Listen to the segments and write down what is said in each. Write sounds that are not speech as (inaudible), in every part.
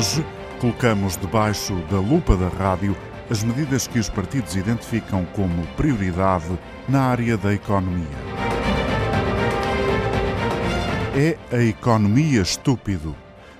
Hoje, colocamos debaixo da lupa da rádio as medidas que os partidos identificam como prioridade na área da economia. É a economia estúpido.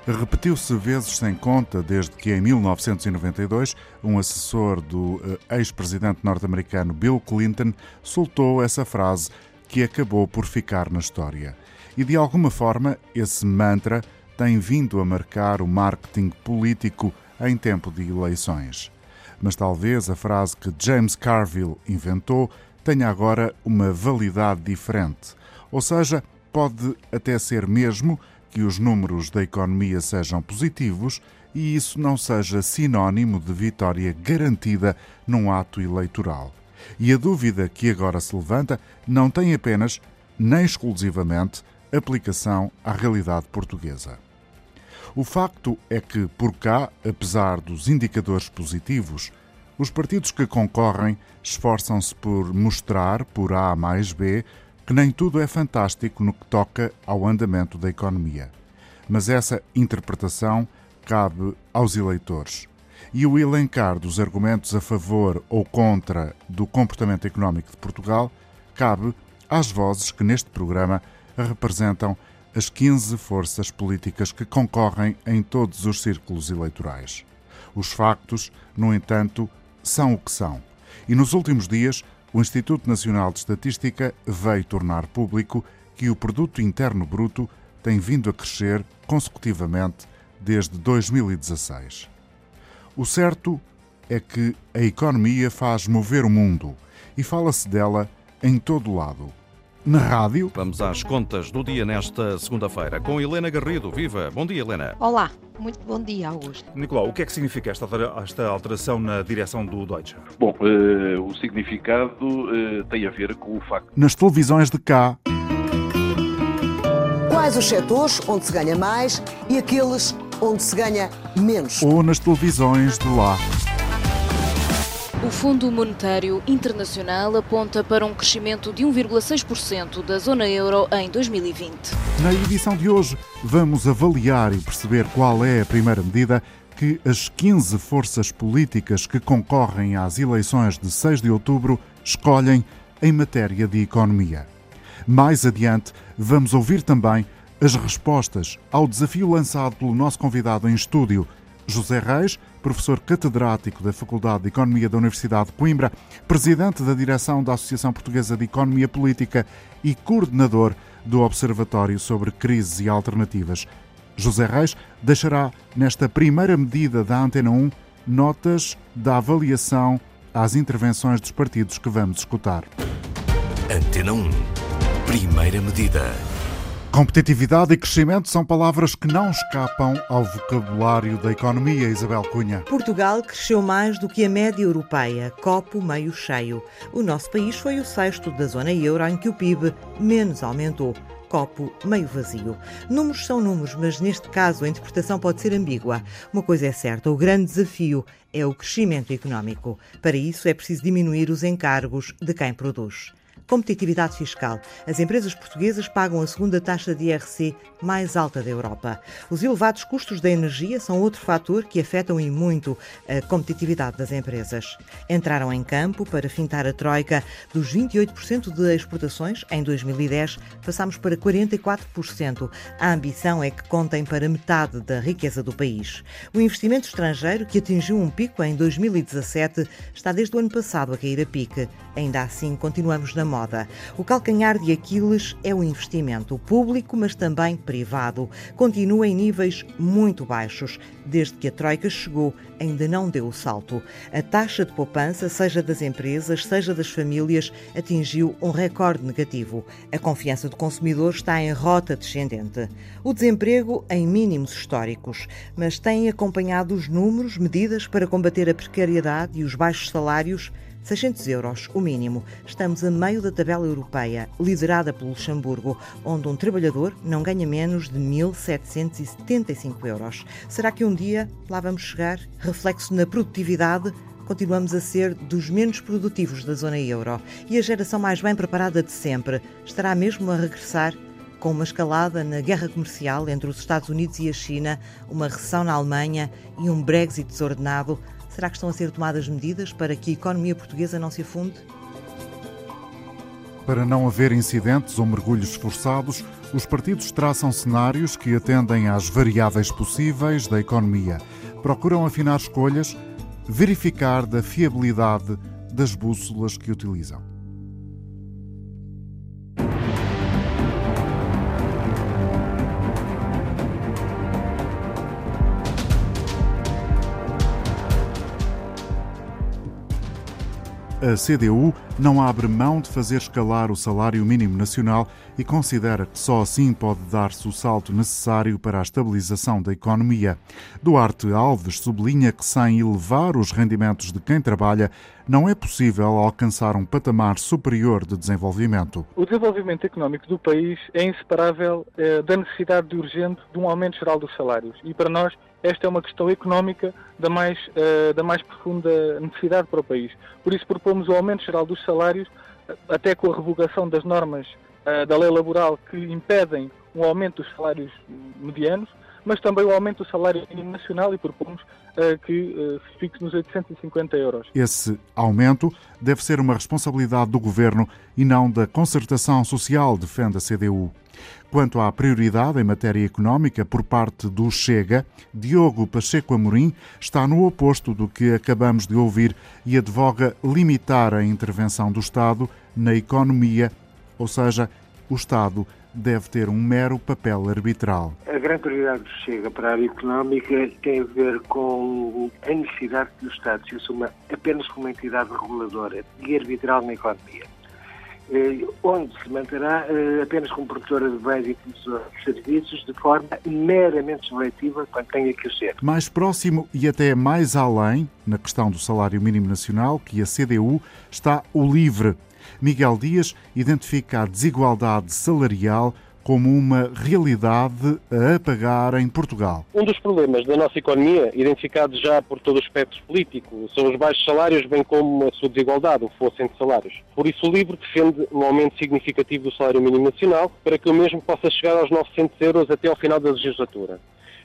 Repetiu-se vezes sem conta desde que, em 1992, um assessor do eh, ex-presidente norte-americano Bill Clinton soltou essa frase que acabou por ficar na história. E de alguma forma, esse mantra tem vindo a marcar o marketing político em tempo de eleições. Mas talvez a frase que James Carville inventou tenha agora uma validade diferente. Ou seja, pode até ser mesmo que os números da economia sejam positivos e isso não seja sinónimo de vitória garantida num ato eleitoral. E a dúvida que agora se levanta não tem apenas, nem exclusivamente, aplicação à realidade portuguesa. O facto é que, por cá, apesar dos indicadores positivos, os partidos que concorrem esforçam-se por mostrar, por A mais B, que nem tudo é fantástico no que toca ao andamento da economia. Mas essa interpretação cabe aos eleitores. E o elencar dos argumentos a favor ou contra do comportamento económico de Portugal cabe às vozes que neste programa representam as 15 forças políticas que concorrem em todos os círculos eleitorais. Os factos, no entanto, são o que são. E nos últimos dias, o Instituto Nacional de Estatística veio tornar público que o produto interno bruto tem vindo a crescer consecutivamente desde 2016. O certo é que a economia faz mover o mundo e fala-se dela em todo lado na rádio. Vamos às contas do dia nesta segunda-feira com Helena Garrido. Viva! Bom dia, Helena. Olá, muito bom dia, Augusto. Nicolau, o que é que significa esta, esta alteração na direção do Deutsche? Bom, uh, o significado uh, tem a ver com o facto. Nas televisões de cá. Quais os setores onde se ganha mais e aqueles onde se ganha menos? Ou nas televisões de lá. O Fundo Monetário Internacional aponta para um crescimento de 1,6% da zona euro em 2020. Na edição de hoje, vamos avaliar e perceber qual é a primeira medida que as 15 forças políticas que concorrem às eleições de 6 de outubro escolhem em matéria de economia. Mais adiante, vamos ouvir também as respostas ao desafio lançado pelo nosso convidado em estúdio, José Reis, professor catedrático da Faculdade de Economia da Universidade de Coimbra, presidente da direção da Associação Portuguesa de Economia Política e coordenador do Observatório sobre Crises e Alternativas. José Reis deixará nesta primeira medida da Antena 1 notas da avaliação às intervenções dos partidos que vamos escutar. Antena 1. Primeira medida. Competitividade e crescimento são palavras que não escapam ao vocabulário da economia, Isabel Cunha. Portugal cresceu mais do que a média europeia, copo meio cheio. O nosso país foi o sexto da zona euro em que o PIB menos aumentou copo meio vazio. Números são números, mas neste caso a interpretação pode ser ambígua. Uma coisa é certa: o grande desafio é o crescimento económico. Para isso é preciso diminuir os encargos de quem produz. Competitividade fiscal. As empresas portuguesas pagam a segunda taxa de IRC mais alta da Europa. Os elevados custos da energia são outro fator que afetam e muito a competitividade das empresas. Entraram em campo para fintar a troika dos 28% de exportações em 2010, passamos para 44%. A ambição é que contem para metade da riqueza do país. O investimento estrangeiro, que atingiu um pico em 2017, está desde o ano passado a cair a pique. Ainda assim, continuamos na moda moda. O calcanhar de Aquiles é o investimento público, mas também privado. Continua em níveis muito baixos. Desde que a Troika chegou, ainda não deu o salto. A taxa de poupança, seja das empresas, seja das famílias, atingiu um recorde negativo. A confiança do consumidor está em rota descendente. O desemprego em mínimos históricos, mas têm acompanhado os números, medidas para combater a precariedade e os baixos salários 600 euros, o mínimo. Estamos a meio da tabela europeia, liderada pelo Luxemburgo, onde um trabalhador não ganha menos de 1.775 euros. Será que um dia lá vamos chegar? Reflexo na produtividade? Continuamos a ser dos menos produtivos da zona euro e a geração mais bem preparada de sempre estará mesmo a regressar com uma escalada na guerra comercial entre os Estados Unidos e a China, uma recessão na Alemanha e um Brexit desordenado, será que estão a ser tomadas medidas para que a economia portuguesa não se afunde? Para não haver incidentes ou mergulhos forçados, os partidos traçam cenários que atendem às variáveis possíveis da economia. Procuram afinar escolhas, verificar da fiabilidade das bússolas que utilizam. A CDU não abre mão de fazer escalar o salário mínimo nacional e considera que só assim pode dar-se o salto necessário para a estabilização da economia. Duarte Alves sublinha que sem elevar os rendimentos de quem trabalha, não é possível alcançar um patamar superior de desenvolvimento. O desenvolvimento económico do país é inseparável eh, da necessidade de urgente de um aumento geral dos salários e para nós esta é uma questão económica da mais, uh, da mais profunda necessidade para o país. Por isso propomos o aumento geral dos salários, eh, até com a revogação das normas da lei laboral que impedem um aumento dos salários medianos, mas também o aumento do salário mínimo nacional e propomos uh, que uh, se nos 850 euros. Esse aumento deve ser uma responsabilidade do governo e não da concertação social, defende a CDU. Quanto à prioridade em matéria económica por parte do Chega, Diogo Pacheco Amorim está no oposto do que acabamos de ouvir e advoga limitar a intervenção do Estado na economia, ou seja, o Estado deve ter um mero papel arbitral. A grande prioridade do Chega para a área económica tem a ver com a necessidade que o Estado se assuma apenas como uma entidade reguladora e arbitral na economia. Eh, onde se manterá eh, apenas como produtora de bens e produtora de serviços de forma meramente seletiva quando tenha que o ser. Mais próximo e até mais além, na questão do salário mínimo nacional, que a CDU, está o LIVRE. Miguel Dias identifica a desigualdade salarial como uma realidade a apagar em Portugal. Um dos problemas da nossa economia, identificado já por todo o espectro político, são os baixos salários, bem como a sua desigualdade, o fossem de salários. Por isso, o LIVRE defende um aumento significativo do salário mínimo nacional para que o mesmo possa chegar aos 900 euros até ao final da legislatura.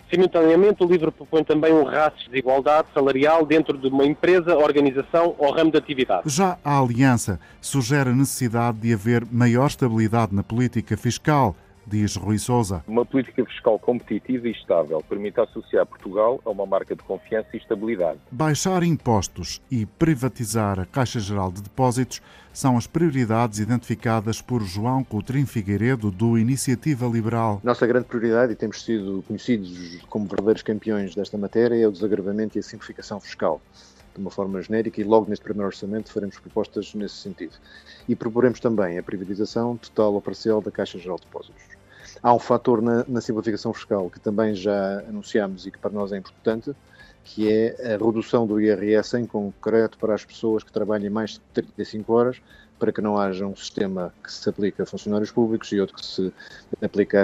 Simultaneamente, o livro propõe também um raço de desigualdade salarial dentro de uma empresa, organização ou ramo de atividade. Já a Aliança sugere a necessidade de haver maior estabilidade na política fiscal diz Rui Souza. Uma política fiscal competitiva e estável permite associar Portugal a uma marca de confiança e estabilidade. Baixar impostos e privatizar a Caixa Geral de Depósitos são as prioridades identificadas por João Coutrinho Figueiredo, do Iniciativa Liberal. Nossa grande prioridade, e temos sido conhecidos como verdadeiros campeões desta matéria, é o desagravamento e a simplificação fiscal de uma forma genérica e logo neste primeiro orçamento faremos propostas nesse sentido. E proporemos também a privatização total ou parcial da Caixa Geral de Depósitos. Há um fator na, na simplificação fiscal que também já anunciamos e que para nós é importante, que é a redução do IRS em concreto para as pessoas que trabalhem mais de 35 horas, para que não haja um sistema que se aplique a funcionários públicos e outro que se aplique ao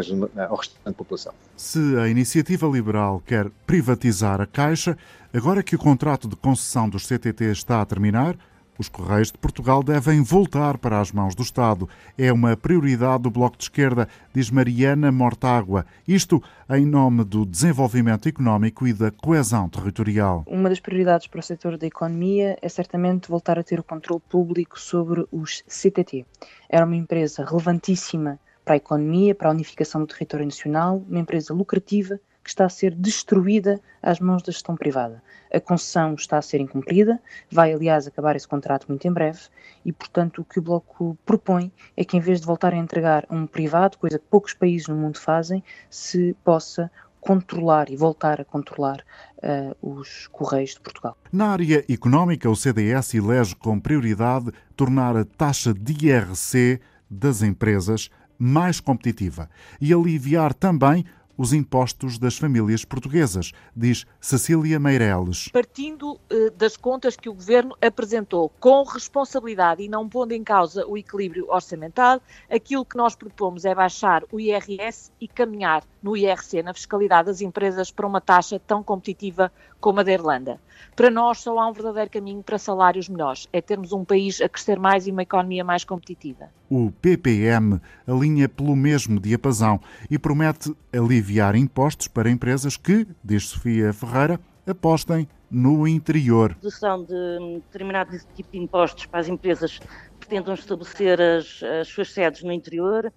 restante da população. Se a iniciativa liberal quer privatizar a Caixa, agora que o contrato de concessão dos CTT está a terminar, os Correios de Portugal devem voltar para as mãos do Estado. É uma prioridade do Bloco de Esquerda, diz Mariana Mortágua. Isto em nome do desenvolvimento económico e da coesão territorial. Uma das prioridades para o setor da economia é certamente voltar a ter o controle público sobre os CTT. Era uma empresa relevantíssima para a economia, para a unificação do território nacional, uma empresa lucrativa que está a ser destruída às mãos da gestão privada. A concessão está a ser incumprida, vai aliás acabar esse contrato muito em breve e, portanto, o que o Bloco propõe é que em vez de voltar a entregar a um privado, coisa que poucos países no mundo fazem, se possa controlar e voltar a controlar uh, os Correios de Portugal. Na área económica, o CDS elege como prioridade tornar a taxa de IRC das empresas mais competitiva e aliviar também os impostos das famílias portuguesas, diz Cecília Meireles. Partindo uh, das contas que o Governo apresentou com responsabilidade e não pondo em causa o equilíbrio orçamental, aquilo que nós propomos é baixar o IRS e caminhar no IRC, na fiscalidade das empresas, para uma taxa tão competitiva como a da Irlanda. Para nós só há um verdadeiro caminho para salários melhores, é termos um país a crescer mais e uma economia mais competitiva. O PPM alinha pelo mesmo diapasão e promete aliviar impostos para empresas que, diz Sofia Ferreira, apostem no interior. A redução de determinado tipo de impostos para as empresas que tentam estabelecer as, as suas sedes no interior,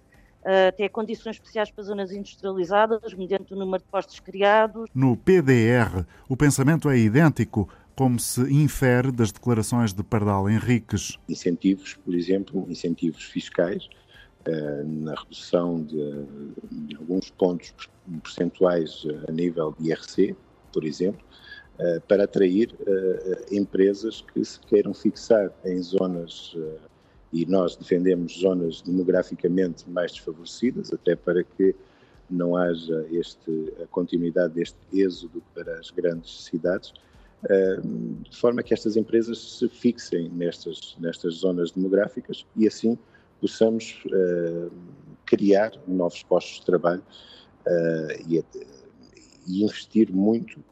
até condições especiais para zonas industrializadas, mediante o número de postos criados. No PDR, o pensamento é idêntico, como se infere das declarações de Pardal Henriques. Incentivos, por exemplo, incentivos fiscais, eh, na redução de, de alguns pontos percentuais a nível de IRC, por exemplo, eh, para atrair eh, empresas que se queiram fixar em zonas e nós defendemos zonas demograficamente mais desfavorecidas, até para que não haja este, a continuidade deste êxodo para as grandes cidades, eh, de forma que estas empresas se fixem nestas, nestas zonas demográficas e assim possamos uh, criar novos postos de trabalho uh, e, investir muito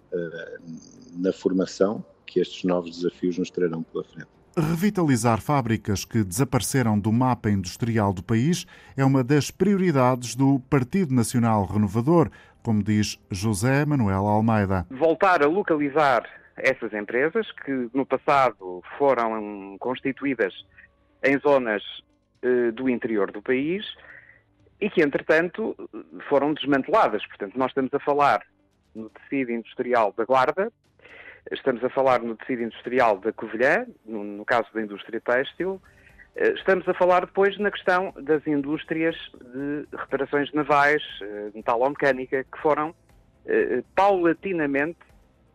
na formação que estes novos desafios nos trarão pela frente. Revitalizar fábricas que desapareceram do mapa industrial do país é uma das prioridades do Partido Nacional Renovador, como diz José Manuel Almeida. Voltar a localizar essas empresas que no passado foram constituídas em zonas eh, do interior do país e que, entretanto, foram desmanteladas. Portanto, nós estamos a falar no tecido industrial da Guarda, Estamos a falar no tecido industrial da Covilhã, no, caso da indústria têxtil. Eh, estamos a falar depois na questão das indústrias de reparações navais, eh, metalomecânica, que foram eh, paulatinamente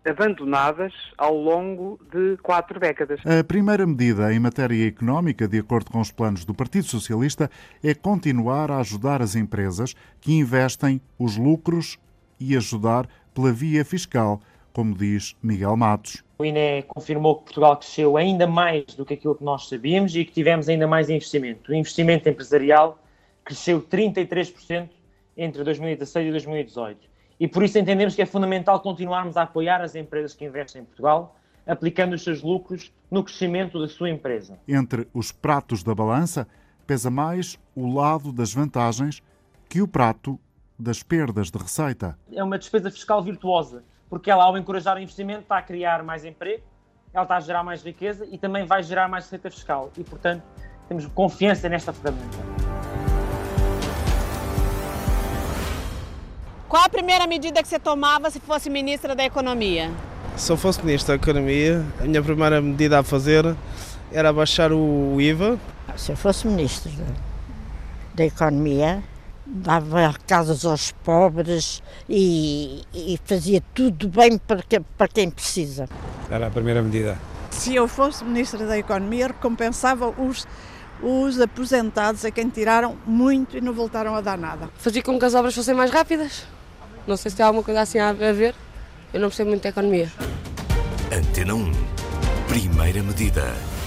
abandonadas ao longo de quatro décadas. A primeira medida em matéria económica, de acordo com os planos do Partido Socialista, é continuar a ajudar as empresas que investem os lucros e ajudar pela via fiscal como diz Miguel Matos. O INE confirmou que Portugal cresceu ainda mais do que aquilo que nós sabíamos e que tivemos ainda mais investimento. O investimento empresarial cresceu 33% entre 2016 e 2018. E por isso entendemos que é fundamental continuarmos a apoiar as empresas que investem em Portugal, aplicando os seus lucros no crescimento da sua empresa. Entre os pratos da balança, pesa mais o lado das vantagens que o prato das perdas de receita. É uma despesa fiscal virtuosa porque ela, ao encorajar o investimento, está a criar mais emprego, ela está a gerar mais riqueza e também vai gerar mais receita fiscal. E, portanto, temos confiança nesta ferramenta. Qual a primeira medida que você tomava se fosse ministra da Economia? Se eu fosse ministro da Economia, a minha primeira medida a fazer era baixar o IVA. Se eu fosse ministro da Economia, dava casas aos pobres e, e, fazia tudo bem para, que, para quem precisa. Era a primeira medida. Se eu fosse Ministra da Economia, recompensava os, os aposentados a quem tiraram muito e não voltaram a dar nada. Fazia com que as obras fossem mais rápidas. Não sei se tem alguma coisa assim a ver. Eu não percebo muito de economia. Antena 1. Primeira medida.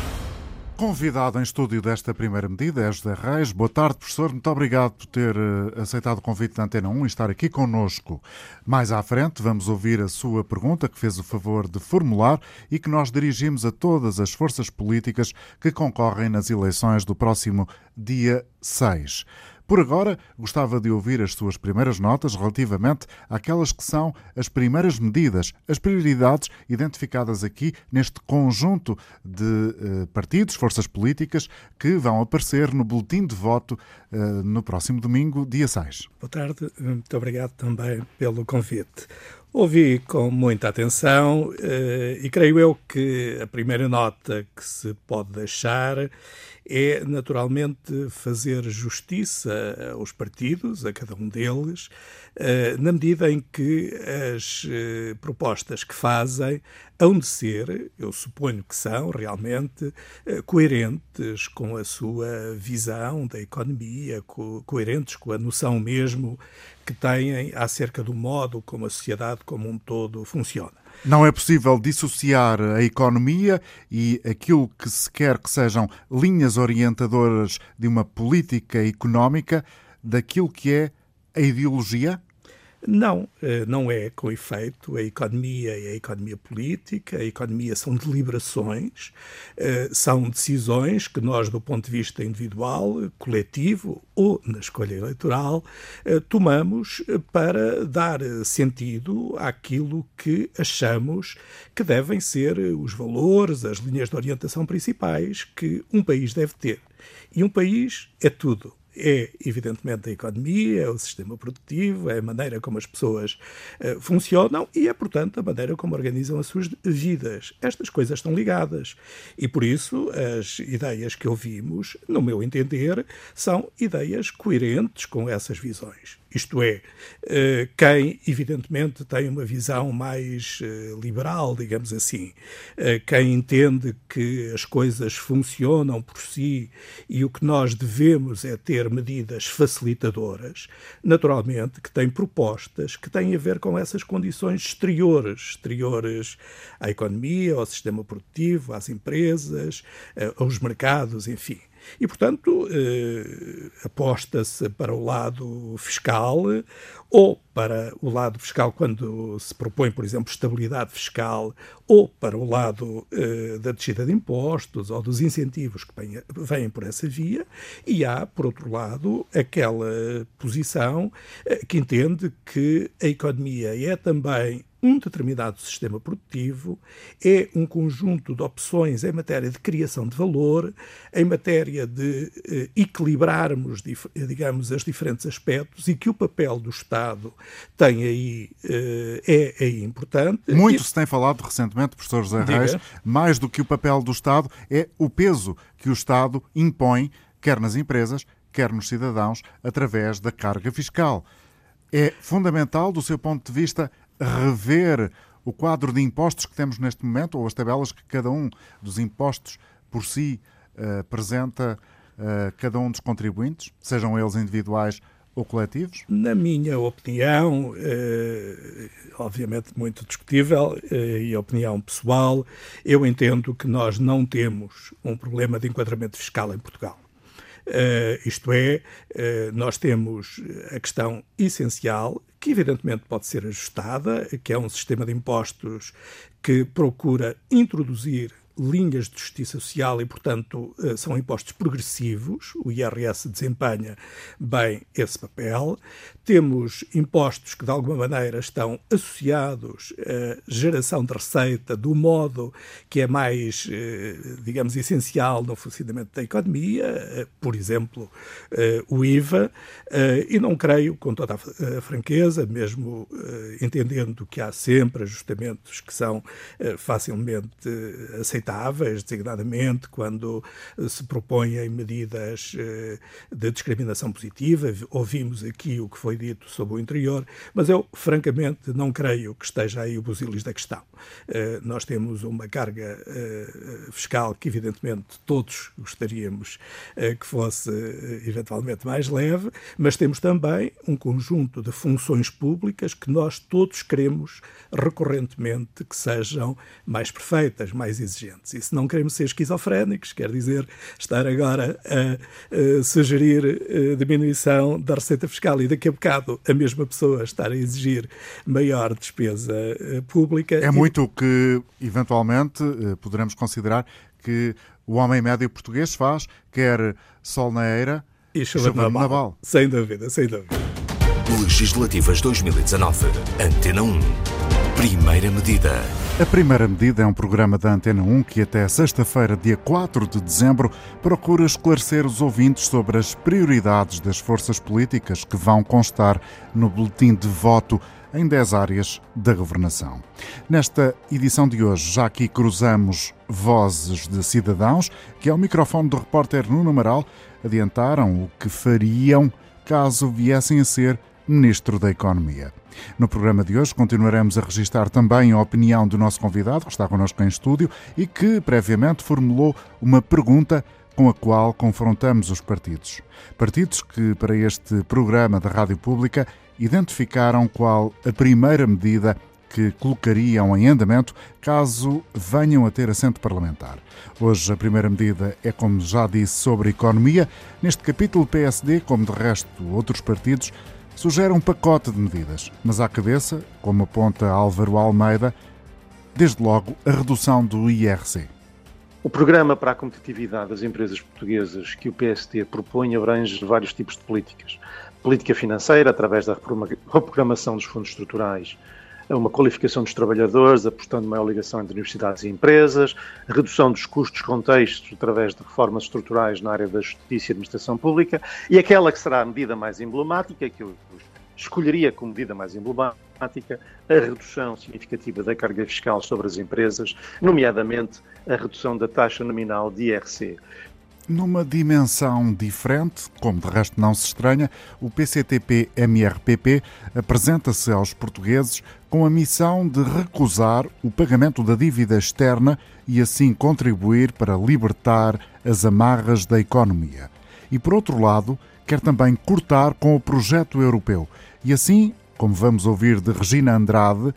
Convidado em estúdio desta primeira medida é José Reis. Boa tarde, professor. Muito obrigado por ter eh, aceitado o convite da Antena 1 e estar aqui connosco. Mais à frente, vamos ouvir a sua pergunta, que fez o favor de formular e que nós dirigimos a todas as forças políticas que concorrem nas eleições do próximo dia 6. Por agora, gostava de ouvir as suas primeiras notas relativamente àquelas que são as primeiras medidas, as prioridades identificadas aqui neste conjunto de uh, partidos, forças políticas, que vão aparecer no boletim de voto uh, no próximo domingo, dia 6. Boa tarde, muito obrigado também pelo convite. Ouvi com muita atenção eh, e creio eu que a primeira nota que se pode deixar é naturalmente fazer justiça aos partidos, a cada um deles, eh, na medida em que as eh, propostas que fazem hão de ser, eu suponho que são realmente, eh, coerentes com a sua visão da economia, coerentes com a noção mesmo que têm acerca do modo como a sociedade como um todo funciona. Não é possível dissociar a economia e aquilo que se quer que sejam linhas orientadoras de uma política económica daquilo que é a ideologia? Não, eh, não é com efeito. A economia é a economia política, a economia são deliberações, eh, são decisões que nós, do ponto de vista individual, coletivo ou na escolha eleitoral, eh, tomamos para dar sentido àquilo que achamos que devem ser os valores, as linhas de orientação principais que um país deve ter. E um país é tudo é, evidentemente, a economia, é o sistema produtivo, é a maneira como as pessoas uh, funcionam e é, portanto, a maneira como organizam as suas vidas. Estas coisas estão ligadas. E, por isso, as ideias que ouvimos, no meu entender, são ideias coerentes com essas visões. Isto é, eh, quem, evidentemente, tem uma visão mais eh, liberal, digamos assim, eh, quem entende que as coisas funcionam por si e o que nós devemos é ter medidas facilitadoras, naturalmente que tem propostas que têm a ver com essas condições exteriores, exteriores à economia, ao sistema produtivo, às empresas, aos mercados, enfim. E, portanto, eh, aposta-se para o lado fiscal ou para o lado fiscal quando se propõe, por exemplo, estabilidade fiscal, ou para o lado eh, da descida de impostos ou dos incentivos que vêm por essa via, e há, por outro lado, aquela posição eh, que entende que a economia é também um determinado sistema produtivo, é um conjunto de opções em matéria de criação de valor, em matéria de eh, equilibrarmos, digamos, os diferentes aspectos e que o papel do Estado tem aí, eh, é, é importante. Muito e... se tem falado recentemente, professor José Reis, mais do que o papel do Estado, é o peso que o Estado impõe, quer nas empresas, quer nos cidadãos, através da carga fiscal. É fundamental, do seu ponto de vista, rever o quadro de impostos que temos neste momento, ou as tabelas que cada um dos impostos por si uh, apresenta uh, cada um dos contribuintes, sejam eles individuais ou coletivos? Na minha opinião, eh, obviamente muito discutível eh, e opinião pessoal, eu entendo que nós não temos um problema de enquadramento fiscal em Portugal. Uh, isto é, uh, nós temos a questão essencial, que evidentemente pode ser ajustada, que é um sistema de impostos que procura introduzir linhas de justiça social e, portanto, eh, são impostos progressivos. O IRS desempenha bem esse papel. Temos impostos que, de alguma maneira, estão associados à geração de receita do modo que é mais, eh, digamos, essencial no funcionamento da economia, eh, por exemplo, o IVA, e não creio, com toda a franqueza, mesmo entendendo que há sempre ajustamentos que são facilmente aceitáveis, designadamente quando se propõem medidas de discriminação positiva. Ouvimos aqui o que foi dito sobre o interior, mas eu, francamente, não creio que esteja aí o busilis da questão. Uh, nós temos uma carga uh, fiscal que, evidentemente, todos gostaríamos que fosse eventualmente mais leve, mas temos também um conjunto de funções públicas que nós todos queremos recorrentemente que sejam mais perfeitas, mais exigentes. E se não queremos ser esquizofrénicos, quer dizer, estar agora a, a sugerir diminuição da receita fiscal e daqui a bocado a mesma pessoa estar a exigir maior despesa eh, pública. É muito que, eventualmente, eh, poderemos considerar que o homem médio português faz, quer sol na eira e chuva, chuva na naval. Sem dúvida, sem dúvida. Legislativas 2019. Antena 1. Primeira medida. A Primeira Medida é um programa da Antena 1 que até sexta-feira, dia 4 de dezembro, procura esclarecer os ouvintes sobre as prioridades das forças políticas que vão constar no boletim de voto em 10 áreas da governação. Nesta edição de hoje, já aqui cruzamos vozes de cidadãos que, ao microfone do repórter Nuno Amaral, adiantaram o que fariam caso viessem a ser Ministro da Economia. No programa de hoje continuaremos a registrar também a opinião do nosso convidado, que está connosco em estúdio e que previamente formulou uma pergunta com a qual confrontamos os partidos. Partidos que, para este programa da Rádio Pública, identificaram qual a primeira medida que colocariam em andamento caso venham a ter assento parlamentar. Hoje a primeira medida é, como já disse, sobre economia. Neste capítulo, PSD, como de resto outros partidos, sugere um pacote de medidas, mas à cabeça, como aponta Álvaro Almeida, desde logo a redução do IRC. O programa para a competitividade das empresas portuguesas que o PSD propõe abrange vários tipos de políticas. Política financeira, através da reprogramação dos fundos estruturais, uma qualificação dos trabalhadores, apostando maior ligação entre universidades e empresas, redução dos custos contextos através de reformas estruturais na área da justiça e administração pública, e aquela que será a medida mais emblemática, que eu escolheria como medida mais emblemática, a redução significativa da carga fiscal sobre as empresas, nomeadamente a redução da taxa nominal de IRC. Numa dimensão diferente, como de resto não se estranha, o PCTP-MRPP apresenta-se aos portugueses com a missão de recusar o pagamento da dívida externa e assim contribuir para libertar as amarras da economia. E por outro lado, quer também cortar com o projeto europeu e assim, como vamos ouvir de Regina Andrade,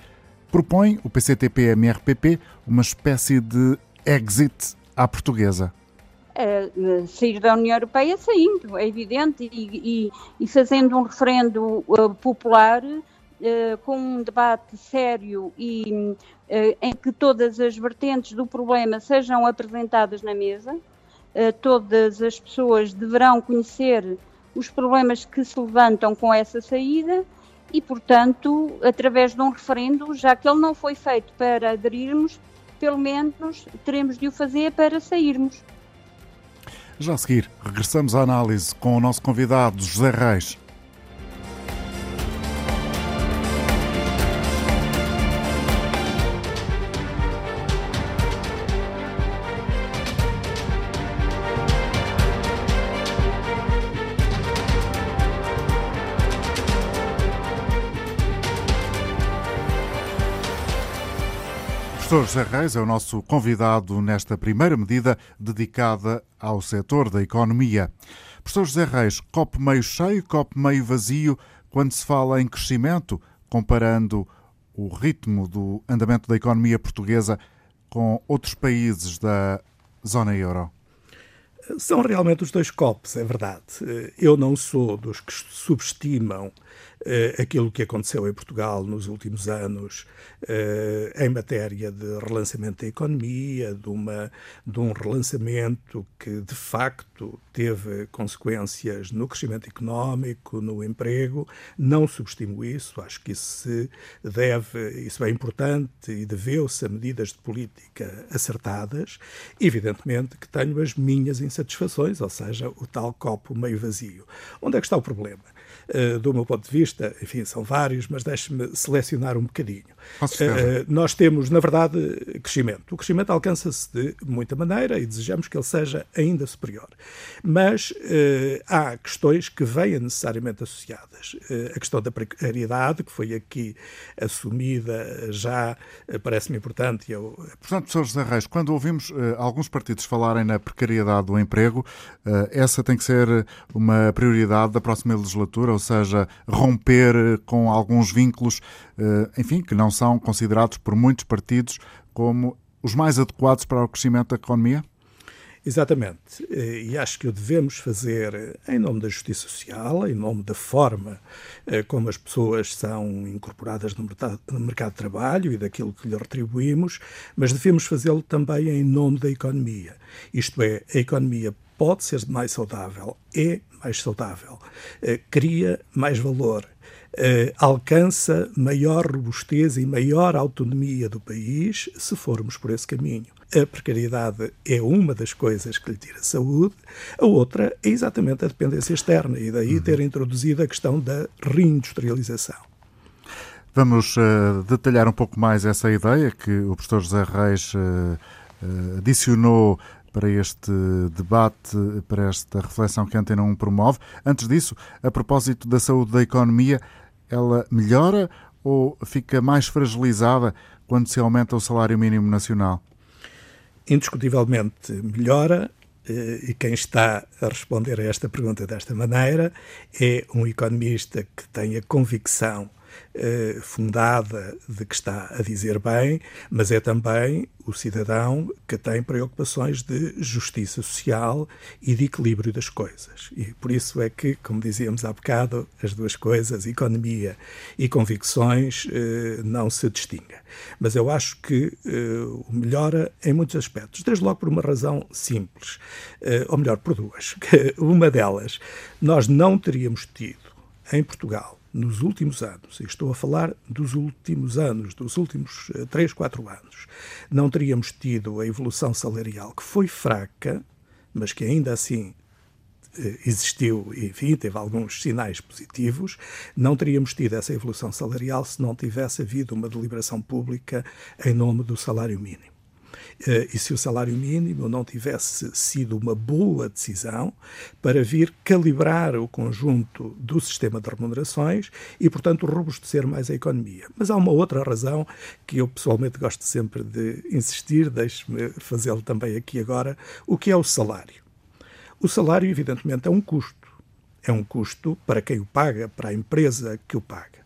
propõe o PCTP-MRPP uma espécie de exit à portuguesa uh, sair da União Europeia saindo, é evidente, e, e, e fazendo um referendo uh, popular uh, com um debate sério e em que todas as vertentes do problema sejam apresentadas na mesa, todas as pessoas deverão conhecer os problemas que se levantam com essa saída e, portanto, através de um referendo, já que ele não foi feito para aderirmos, pelo menos teremos de o fazer para sairmos. Já a seguir, regressamos à análise com o nosso convidado José Reis. Professor José Reis é o nosso convidado nesta primeira medida dedicada ao setor da economia. Professor José Reis, copo meio cheio, copo meio vazio, quando se fala em crescimento, comparando o ritmo do andamento da economia portuguesa com outros países da zona euro? São realmente os dois copos, é verdade. Eu não sou dos que subestimam aquilo que aconteceu em Portugal nos últimos anos uh, em matéria de relançamento da economia, de, uma, de um relançamento que de facto teve consequências no crescimento económico, no emprego. Não subestimo isso, acho que isso se deve, isso é importante e deveu-se a medidas de política acertadas. Evidentemente que tenho as minhas insatisfações, ou seja, o tal copo meio vazio. Onde é que está o problema? Uh, do meu ponto de vista, enfim, são vários, mas deixe-me selecionar um bocadinho. Uh, nós temos, na verdade, crescimento. O crescimento alcança-se de muita maneira e desejamos que ele seja ainda superior. Mas uh, há questões que vêm necessariamente associadas. a questão da precariedade, que foi aqui assumida já, parece-me importante. Eu... Portanto, Sr. José Reis, quando ouvimos alguns partidos falarem na precariedade do emprego, essa tem que ser uma prioridade da próxima legislatura ou seja, romper eh, com alguns vínculos, eh, enfim, que não são considerados por muitos partidos como os mais adequados para o crescimento da economia? Exatamente. Eh, e acho que o devemos fazer em nome da justiça social, em nome da forma como as pessoas são incorporadas no mercado de trabalho e daquilo que lhe retribuímos, mas devemos fazê-lo também em nome da economia. Isto é, a economia pode ser mais saudável, é mais saudável, eh, cria mais valor, eh, alcança maior robustez e maior autonomia do país se formos por esse caminho. A precariedade é uma das coisas que lhe tira saúde, a outra é exatamente a dependência externa, e daí uhum. ter introduzido a questão da reindustrialização. Vamos uh, detalhar um pouco mais essa ideia que o professor José Reis uh, uh, adicionou para este debate, para esta reflexão que a Antena 1 promove. Antes disso, a propósito da saúde da economia, ela melhora ou fica mais fragilizada quando se aumenta o salário mínimo nacional? Indiscutivelmente melhora, e quem está a responder a esta pergunta desta maneira é um economista que tem a convicção eh, fundada de que está a dizer bem, mas é também o cidadão que tem preocupações de justiça social e de equilíbrio das coisas. E por isso é que, como dizíamos há bocado, as duas coisas, economia e convicções, eh, não se distinguem. Mas eu acho que eh, melhora em muitos aspectos, desde logo por uma razão simples, ou melhor, por duas. (laughs) Uma delas, nós não teríamos tido em Portugal nos últimos anos, e estou a falar dos últimos anos, dos últimos 3, eh, 4 anos, não teríamos tido a evolução salarial que foi fraca, mas que ainda assim eh, existiu, enfim, teve alguns sinais positivos, não teríamos tido essa evolução salarial se não tivesse havido uma deliberação pública em nome do salário mínimo. Eh, e se o salário mínimo não tivesse sido uma boa decisão para vir calibrar o conjunto do sistema de remunerações e, portanto, robustecer mais a economia. Mas há uma outra razão que eu pessoalmente gosto sempre de insistir, deixe-me fazê-lo também aqui agora, o que é o salário. O salário, evidentemente, é um custo. É um custo para quem o paga, para a empresa que o paga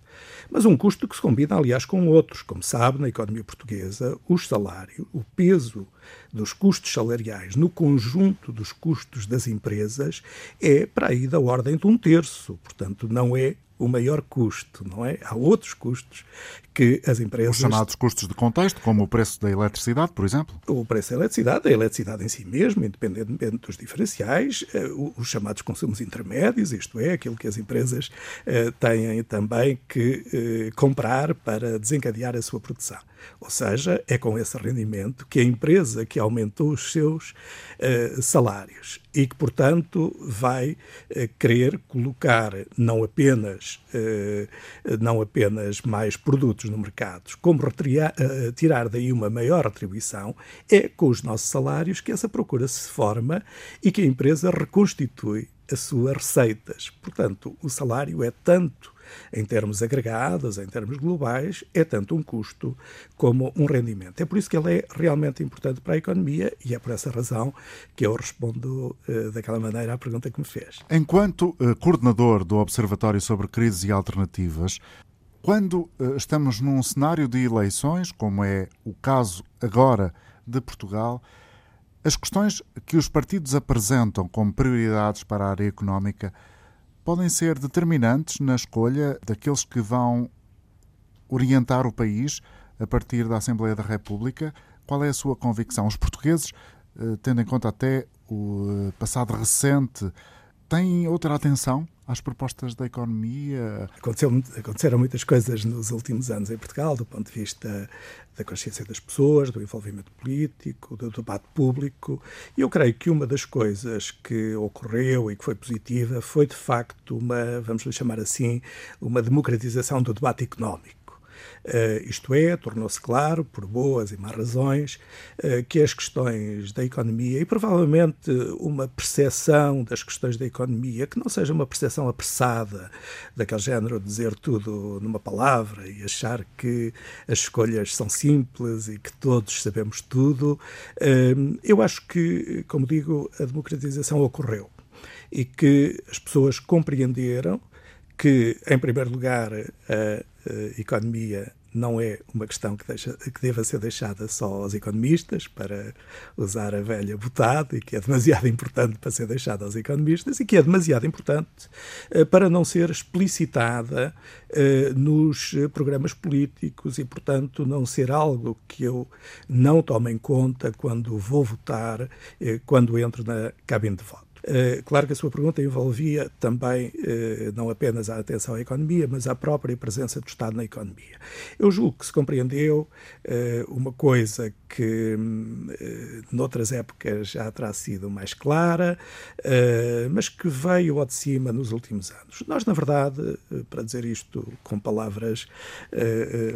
mas um custo que se combina, aliás, com outros. Como sabe, na economia portuguesa, o salário, o peso dos custos salariais no conjunto dos custos das empresas é para aí da ordem de um terço. Portanto, não é o maior custo, não é? Há outros custos que as empresas. Os chamados custos de contexto, como o preço da eletricidade, por exemplo? O preço da eletricidade, a eletricidade em si mesmo, independentemente dos diferenciais, eh, os chamados consumos intermédios, isto é, aquilo que as empresas eh, têm também que eh, comprar para desencadear a sua produção. Ou seja, é com esse rendimento que a empresa que aumentou os seus uh, salários e que, portanto, vai uh, querer colocar não apenas, uh, não apenas mais produtos no mercado, como retirar, tirar daí uma maior retribuição, é com os nossos salários que essa procura se forma e que a empresa reconstitui as suas receitas. Portanto, o salário é tanto em termos agregados, em termos globais, é tanto um custo como um rendimento. É por isso que ele é realmente importante para a economia e é por essa razão que eu respondo uh, daquela maneira à pergunta que me fez. Enquanto uh, coordenador do Observatório sobre Crises e Alternativas, quando uh, estamos num cenário de eleições, como é o caso agora de Portugal, as questões que os partidos apresentam como prioridades para a área económica podem ser determinantes na escolha daqueles que vão orientar o país a partir da Assembleia da República. Qual é a sua convicção? Os portugueses, eh, tendo em conta até o eh, passado recente, têm outra atenção às propostas da economia? Aconteceu, aconteceram muitas coisas nos últimos anos em Portugal, do ponto de vista da consciência das pessoas, do envolvimento político, do debate público. E eu creio que uma das coisas que ocorreu e que foi positiva foi, de facto, uma, vamos lhe chamar assim, uma democratização do debate económico. Uh, isto é, tornou-se claro, por boas e más razões, uh, que as questões da economia e provavelmente uma percepção das questões da economia que não seja uma percepção apressada, daquele género de dizer tudo numa palavra e achar que as escolhas são simples e que todos sabemos tudo. Uh, eu acho que, como digo, a democratização ocorreu e que as pessoas compreenderam que, em primeiro lugar, a economia não é uma questão que, deixa, que deva ser deixada só aos economistas, para usar a velha botada, e que é demasiado importante para ser deixada aos economistas, e que é demasiado importante uh, para não ser explicitada uh, nos programas políticos e, portanto, não ser algo que eu não tome em conta quando vou votar, uh, quando entro na cabine de voto. Claro que a sua pergunta envolvia também não apenas a atenção à economia, mas a própria presença do Estado na economia. Eu julgo que se compreendeu uma coisa que noutras épocas já terá sido mais clara, mas que veio ao de cima nos últimos anos. Nós, na verdade, para dizer isto com palavras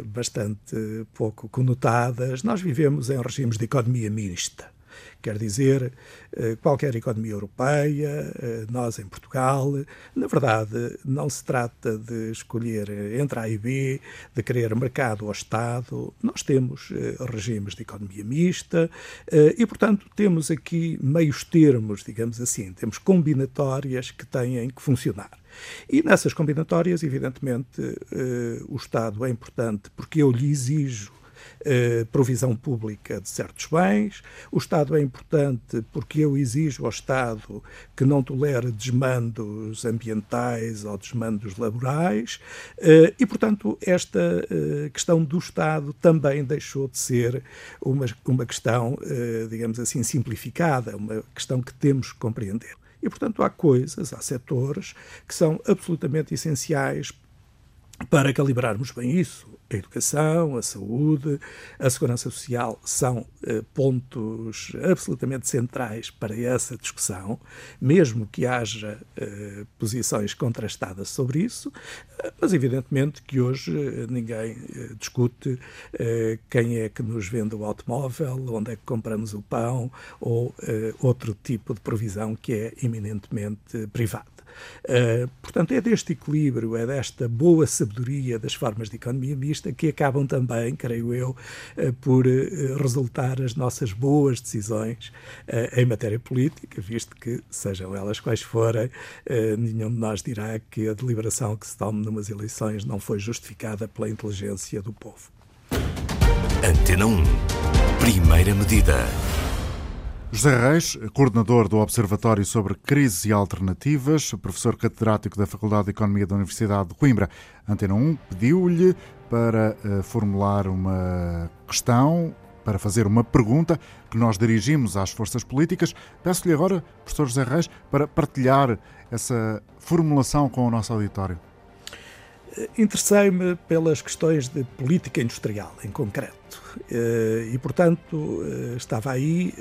bastante pouco conotadas, nós vivemos em regimes de economia mista. Quer dizer, eh, qualquer economia europeia, eh, nós em Portugal, na verdade, não se trata de escolher entre A e B, de querer mercado ou Estado. Nós temos eh, regimes de economia mista e, portanto, temos aqui meios termos, digamos assim, temos combinatórias que têm que funcionar. E nessas combinatórias, evidentemente, o Estado é importante porque eu lhe exijo eh, provisão pública de certos bens. O Estado é importante porque eu exijo ao Estado que não tolere desmandos ambientais ou desmandos laborais. Eh, e, portanto, esta eh, questão do Estado também deixou de ser uma, uma questão, digamos assim, simplificada, uma questão que temos que compreender. E, portanto, há coisas, há setores que são absolutamente essenciais para calibrarmos bem isso a educação, a saúde, a segurança social são eh, pontos absolutamente centrais para essa discussão, mesmo que haja eh, posições contrastadas sobre isso, mas evidentemente que hoje eh, ninguém eh, discute eh, quem é que nos vende o automóvel, onde é que compramos o pão ou eh, outro tipo de provisão que é eminentemente privada. Uh, portanto, é deste equilíbrio, é desta boa sabedoria das formas de economia mista que acabam também, creio eu, uh, por uh, resultar as nossas boas decisões em matéria política, visto que, sejam elas quais forem, nenhum de nós dirá que a deliberação que se tome numas eleições não foi justificada pela inteligência do povo. Antena 1. Primeira medida. José Reis, coordenador do Observatório sobre Crises e Alternativas, professor catedrático da Faculdade de Economia da Universidade de Coimbra, Antena 1, pediu-lhe para uh, formular uma questão, para fazer uma pergunta que nós dirigimos às forças políticas. Peço-lhe agora, professor José Reis, para partilhar essa formulação com o nosso auditório. Eh, interessei-me pelas questões de política industrial, em concreto, eh, e, portanto, estava aí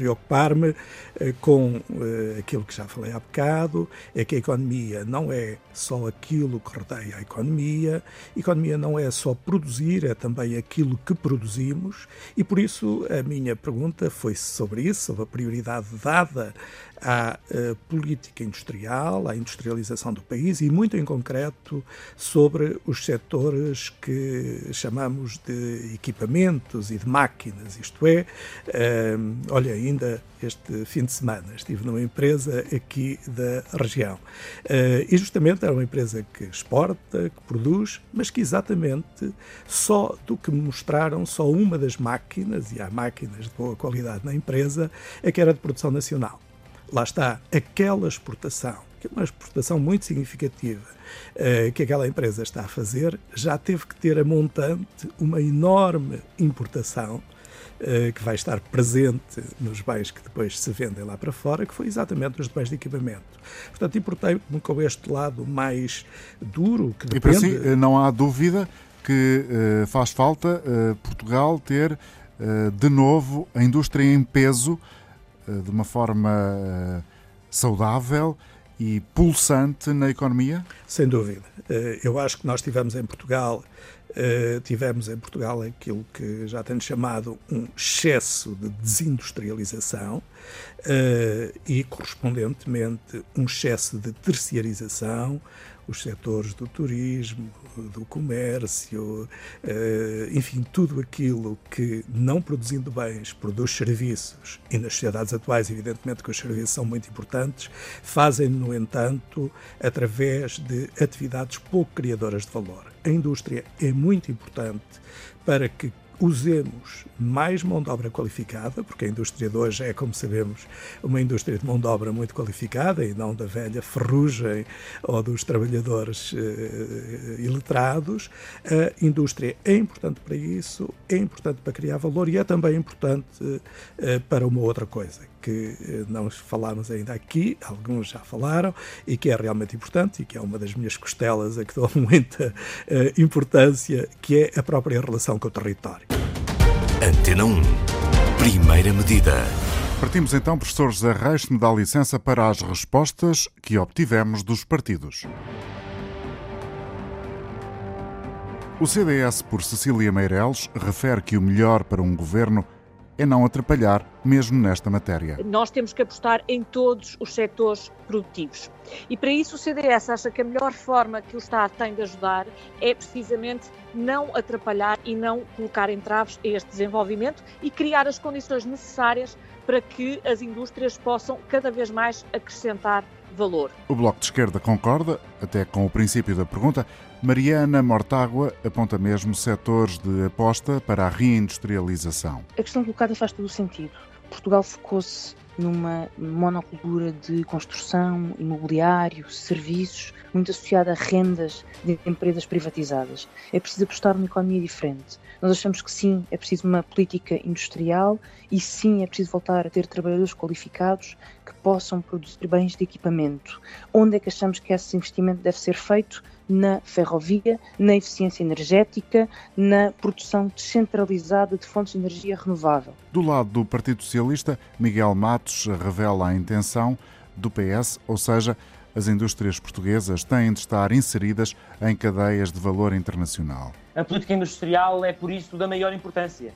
preocupar-me eh, com eh, aquilo que já falei há bocado, é que a economia não é só aquilo que rodeia a economia, a economia não é só produzir, é também aquilo que produzimos, e por isso a minha pergunta foi sobre isso, sobre a prioridade dada à uh, política industrial, à industrialização do país e, muito em concreto, sobre os setores que chamamos de equipamentos e de máquinas. Isto é, uh, olha, ainda este fim de semana estive numa empresa aqui da região uh, e, justamente, era uma empresa que exporta, que produz, mas que exatamente só do que me mostraram, só uma das máquinas, e há máquinas de boa qualidade na empresa, é que era de produção nacional lá está, aquela exportação, que é uma exportação muito significativa, uh, que aquela empresa está a fazer, já teve que ter a montante uma enorme importação uh, que vai estar presente nos bens que depois se vendem lá para fora, que foi exatamente os bens de equipamento. Portanto, importei-me com este lado mais duro, que depende... E para si, não há dúvida que uh, faz falta Portugal ter de novo a indústria em peso eh, de uma forma eh, saudável e pulsante na economia? Sem dúvida. Eh, eu acho que nós tivemos em Portugal tivemos em Portugal aquilo que já tenho chamado um excesso de desindustrialização e, correspondentemente, um excesso de terciarização, os setores do turismo, do comércio, eh, enfim, tudo aquilo que, não produzindo bens, produz serviços, e nas sociedades atuais, evidentemente que os serviços são muito importantes, fazem, no entanto, através de atividades pouco criadoras de valor. A indústria é muito importante para que usemos mais mão de obra qualificada, porque a indústria de hoje é, como sabemos, uma indústria de mão de obra muito qualificada e não da velha ferrugem ou dos trabalhadores uh, iletrados. A indústria é importante para isso, é importante para criar valor e é também importante uh, para uma outra coisa, que eh, não falámos ainda aqui, alguns já falaram, e que é realmente importante e que é uma das minhas costelas a que dou (laughs) muita uh, importância, que é a própria relação com o território. Antena 1. Primeira medida. Partimos então, professor José Reis, me dá licença para as respostas que obtivemos dos partidos. O CDS, por Cecília Meireles, refere que o melhor para um governo é não atrapalhar, mesmo nesta matéria. Nós temos que apostar em todos os setores produtivos. E para isso o CDS acha que a melhor forma que o Estado tem de ajudar é precisamente não atrapalhar e não colocar entraves a este desenvolvimento e criar as condições necessárias para que as indústrias possam cada vez mais acrescentar valor. O Bloco de Esquerda concorda, até com o princípio da pergunta. Mariana Mortágua aponta mesmo setores de aposta para a reindustrialização. A questão colocada faz todo o sentido. Portugal focou-se numa monocultura de construção, imobiliário, serviços, muito associada a rendas de empresas privatizadas. É preciso apostar numa economia diferente. Nós achamos que sim, é preciso uma política industrial e sim, é preciso voltar a ter trabalhadores qualificados possam produzir bens de equipamento. Onde é que achamos que esse investimento deve ser feito? Na ferrovia, na eficiência energética, na produção descentralizada de fontes de energia renovável. Do lado do Partido Socialista, Miguel Matos revela a intenção do PS, ou seja, as indústrias portuguesas têm de estar inseridas em cadeias de valor internacional. A política industrial é, por isso, da maior importância,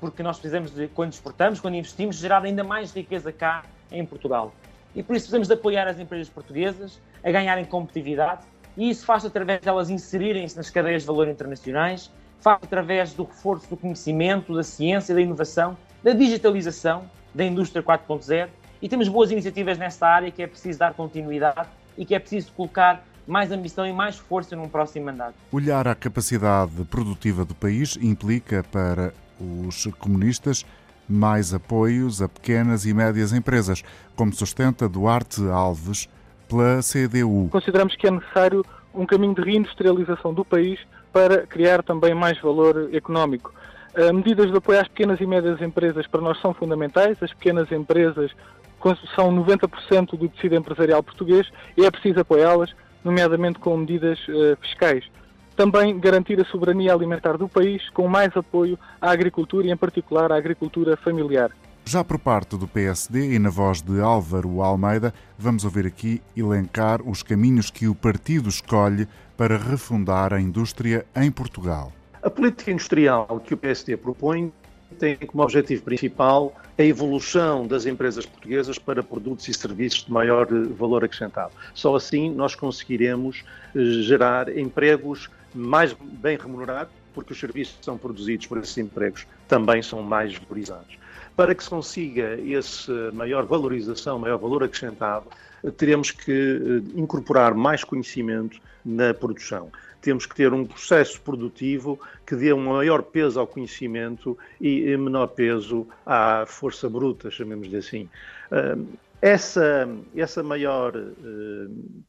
porque nós precisamos, de, quando exportamos, quando investimos, gerar ainda mais riqueza cá em Portugal. E por isso precisamos de apoiar as empresas portuguesas a ganharem competitividade e isso faz através de elas inserirem-se nas cadeias de valor internacionais, faz através do reforço do conhecimento, da ciência, da inovação, da digitalização, da indústria 4.0 e temos boas iniciativas nesta área que é preciso dar continuidade e que é preciso colocar mais ambição e mais força num próximo mandato. Olhar a capacidade produtiva do país implica para os comunistas mais apoios a pequenas e médias empresas, como sustenta Duarte Alves pela CDU. Consideramos que é necessário um caminho de reindustrialização do país para criar também mais valor económico. Uh, medidas de apoio às pequenas e médias empresas para nós são fundamentais. As pequenas empresas são 90% do tecido empresarial português e é preciso apoiá-las, nomeadamente com medidas uh, fiscais. Também garantir a soberania alimentar do país com mais apoio à agricultura e, em particular, à agricultura familiar. Já por parte do PSD e na voz de Álvaro Almeida, vamos ouvir aqui elencar os caminhos que o partido escolhe para refundar a indústria em Portugal. A política industrial que o PSD propõe tem como objetivo principal a evolução das empresas portuguesas para produtos e serviços de maior valor acrescentado. Só assim nós conseguiremos eh, gerar empregos mais bem remunerados, porque os serviços que são produzidos por esses empregos também são mais valorizados. Para que se consiga essa maior valorização, maior valor acrescentado, teremos que eh, incorporar mais conhecimento na produção. Temos que ter um processo produtivo que dê um maior peso ao conhecimento e menor peso à força bruta, chamemos-lhe assim. Eh, essa, essa maior eh,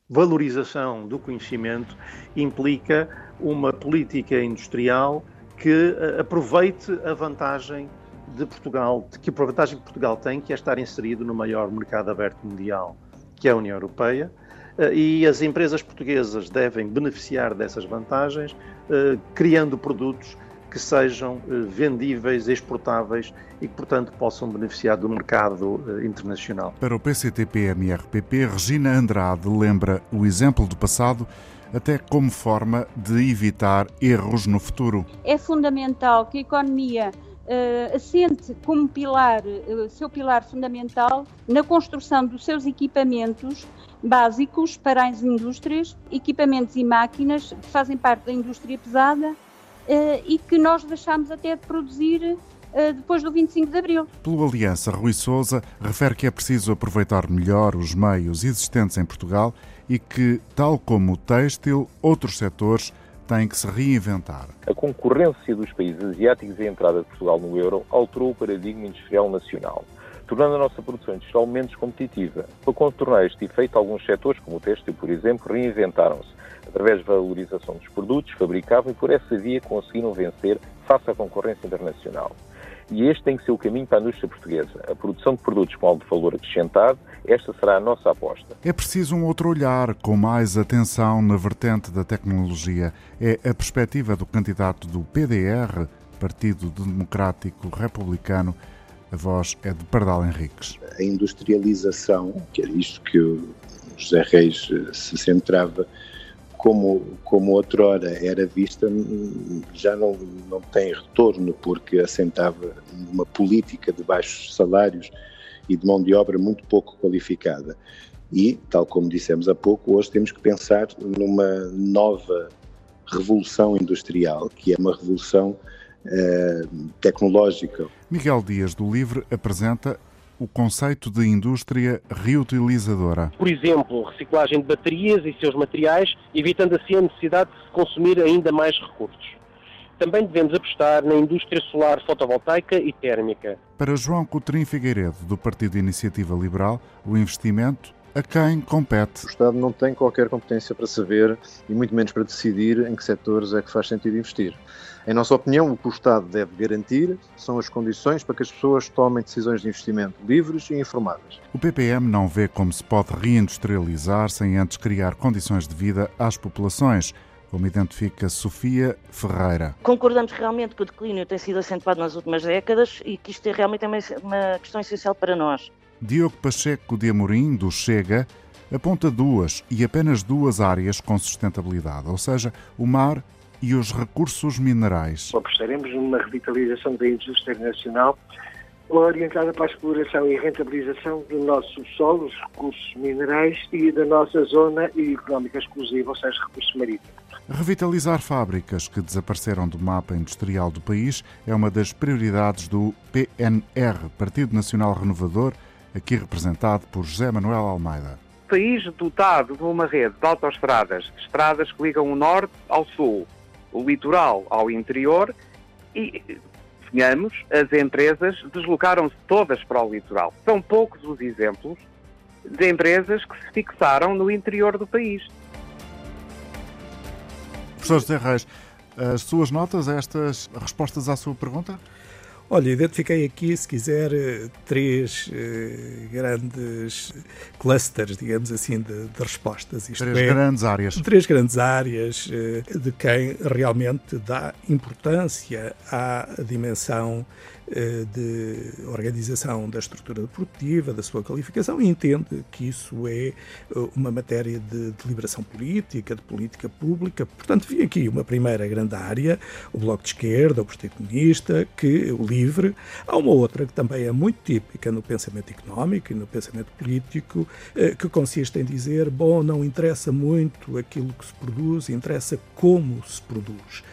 valorização do conhecimento implica uma política industrial que aproveite a vantagem de Portugal, que a vantagem que Portugal tem, que é estar inserido no maior mercado aberto mundial, que é a União Europeia, eh, e as empresas portuguesas devem beneficiar dessas vantagens, eh, criando produtos que sejam eh, vendíveis, exportáveis e que, portanto, possam beneficiar do mercado internacional. Para o PCTP-MRPP, Regina Andrade lembra o exemplo do passado até como forma de evitar erros no futuro. É fundamental que a economia uh, assente como pilar, uh, seu pilar fundamental na construção dos seus equipamentos básicos para as indústrias, equipamentos e máquinas que fazem parte da indústria pesada e que nós deixamos até de produzir depois do 25 de Abril. Pelo Aliança, Rui Souza refere que é preciso aproveitar melhor os meios existentes em Portugal e que, tal como o têxtil, outros setores tem que se reinventar. A concorrência dos países asiáticos e a entrada de Portugal no euro alterou o paradigma industrial nacional, tornando a nossa produção industrial menos competitiva. Para contornar este efeito, alguns setores, como o têxtil, por exemplo, reinventaram-se através da valorização dos produtos, fabricavam e por essa via conseguiram vencer face à concorrência internacional. E este tem que ser o caminho para a indústria portuguesa. A produção de produtos com alto valor acrescentado, esta será a nossa aposta. É preciso um outro olhar, com mais atenção na vertente da tecnologia. É a perspectiva do candidato do PDR, Partido Democrático Republicano. A voz é de Pardal Henriques. A industrialização, que é isto que o José Reis eh, se centrava, como, como outrora era vista, já não, não tem retorno, porque assentava numa política de baixos salários e de mão de obra muito pouco qualificada. E, tal como dissemos há pouco, hoje temos que pensar numa nova revolução industrial, que é uma revolução eh, tecnológica. Miguel Dias do Livre apresenta o conceito de indústria reutilizadora. Por exemplo, reciclagem de baterias e seus materiais, evitando assim a necessidade de se consumir ainda mais recursos. Também devemos apostar na indústria solar fotovoltaica e térmica. Para João Coutrinho Figueiredo, do Partido Iniciativa Liberal, o investimento a quem compete. O Estado não tem qualquer competência para saber e muito menos para decidir em que setores é que faz sentido investir. Em nossa opinião, o que o Estado deve garantir são as condições para que as pessoas tomem decisões de investimento livres e informadas. O PPM não vê como se pode reindustrializar sem antes criar condições de vida às populações como identifica Sofia Ferreira. Concordamos realmente que o declínio tem sido acentuado nas últimas décadas e que isto é realmente uma questão essencial para nós. Diogo Pacheco de Amorim, do Chega, aponta duas e apenas duas áreas com sustentabilidade, ou seja, o mar e os recursos minerais. Apostaremos numa revitalização da indústria nacional orientada para a exploração e rentabilização do nosso solo, os recursos minerais e da nossa zona económica exclusiva, ou seja, recursos marítimos. Revitalizar fábricas que desapareceram do mapa industrial do país é uma das prioridades do PNR, Partido Nacional Renovador, aqui representado por José Manuel Almeida. País dotado de uma rede de autoestradas, estradas que ligam o norte ao sul, o litoral ao interior e, venhamos, as empresas deslocaram-se todas para o litoral. São poucos os exemplos de empresas que se fixaram no interior do país. Professor José Reis, as suas notas a estas respostas à sua pergunta? Olha, identifiquei aqui, se quiser, eh, três eh, grandes clusters, digamos assim, de, de respostas. Isto três é, grandes áreas. Três grandes áreas eh, de quem realmente dá importância à dimensão de organização da estrutura produtiva, da sua qualificação, e entende que isso é eh, uma matéria de deliberação política, de política pública. Portanto, vi aqui uma primeira grande área, o Bloco de Esquerda, o Partido Comunista, que o LIVRE. Há uma outra que também é muito típica no pensamento económico e no pensamento político, eh, que consiste em dizer, bom, não interessa muito aquilo que se produz, interessa como se produz.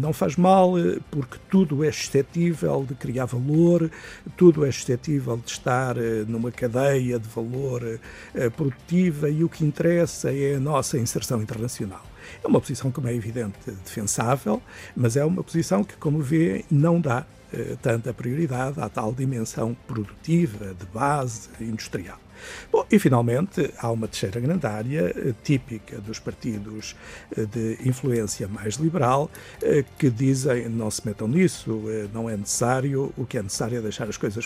Não faz mal, porque tudo é suscetível de criar valor, tudo é suscetível de estar eh, numa cadeia de valor eh, produtiva e o que interessa é a nossa inserção internacional. É uma posição, como é evidente, defensável, mas é uma posição que, como vê, não dá eh, tanta prioridade à tal dimensão produtiva, de base industrial. Bom, e finalmente há uma terceira grande área, eh, típica dos partidos eh, de influência mais liberal, eh, que dizem não se metam nisso, não é necessário, o que é necessário é deixar as coisas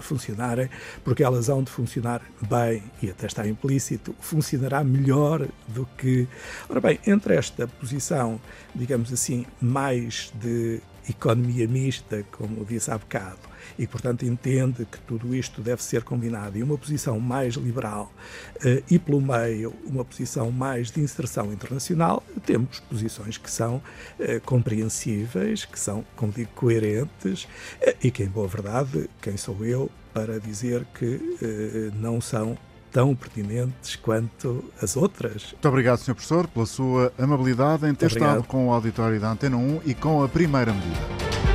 funcionarem, porque elas hão de funcionar bem, e até está implícito, funcionará melhor do que. Ora bem, entre esta posição, digamos assim, mais de economia mista, como disse há bocado, e, portanto, entende que tudo isto deve ser combinado e uma posição mais liberal uh, e, pelo meio, uma posição mais de inserção internacional, temos posições que são uh, compreensíveis, que são, como digo, coerentes uh, e que, em boa verdade, quem sou eu para dizer que não são tão pertinentes quanto as outras. Muito obrigado, Sr. Professor, pela sua amabilidade em ter estado com o auditório da Antena 1 e com a primeira medida.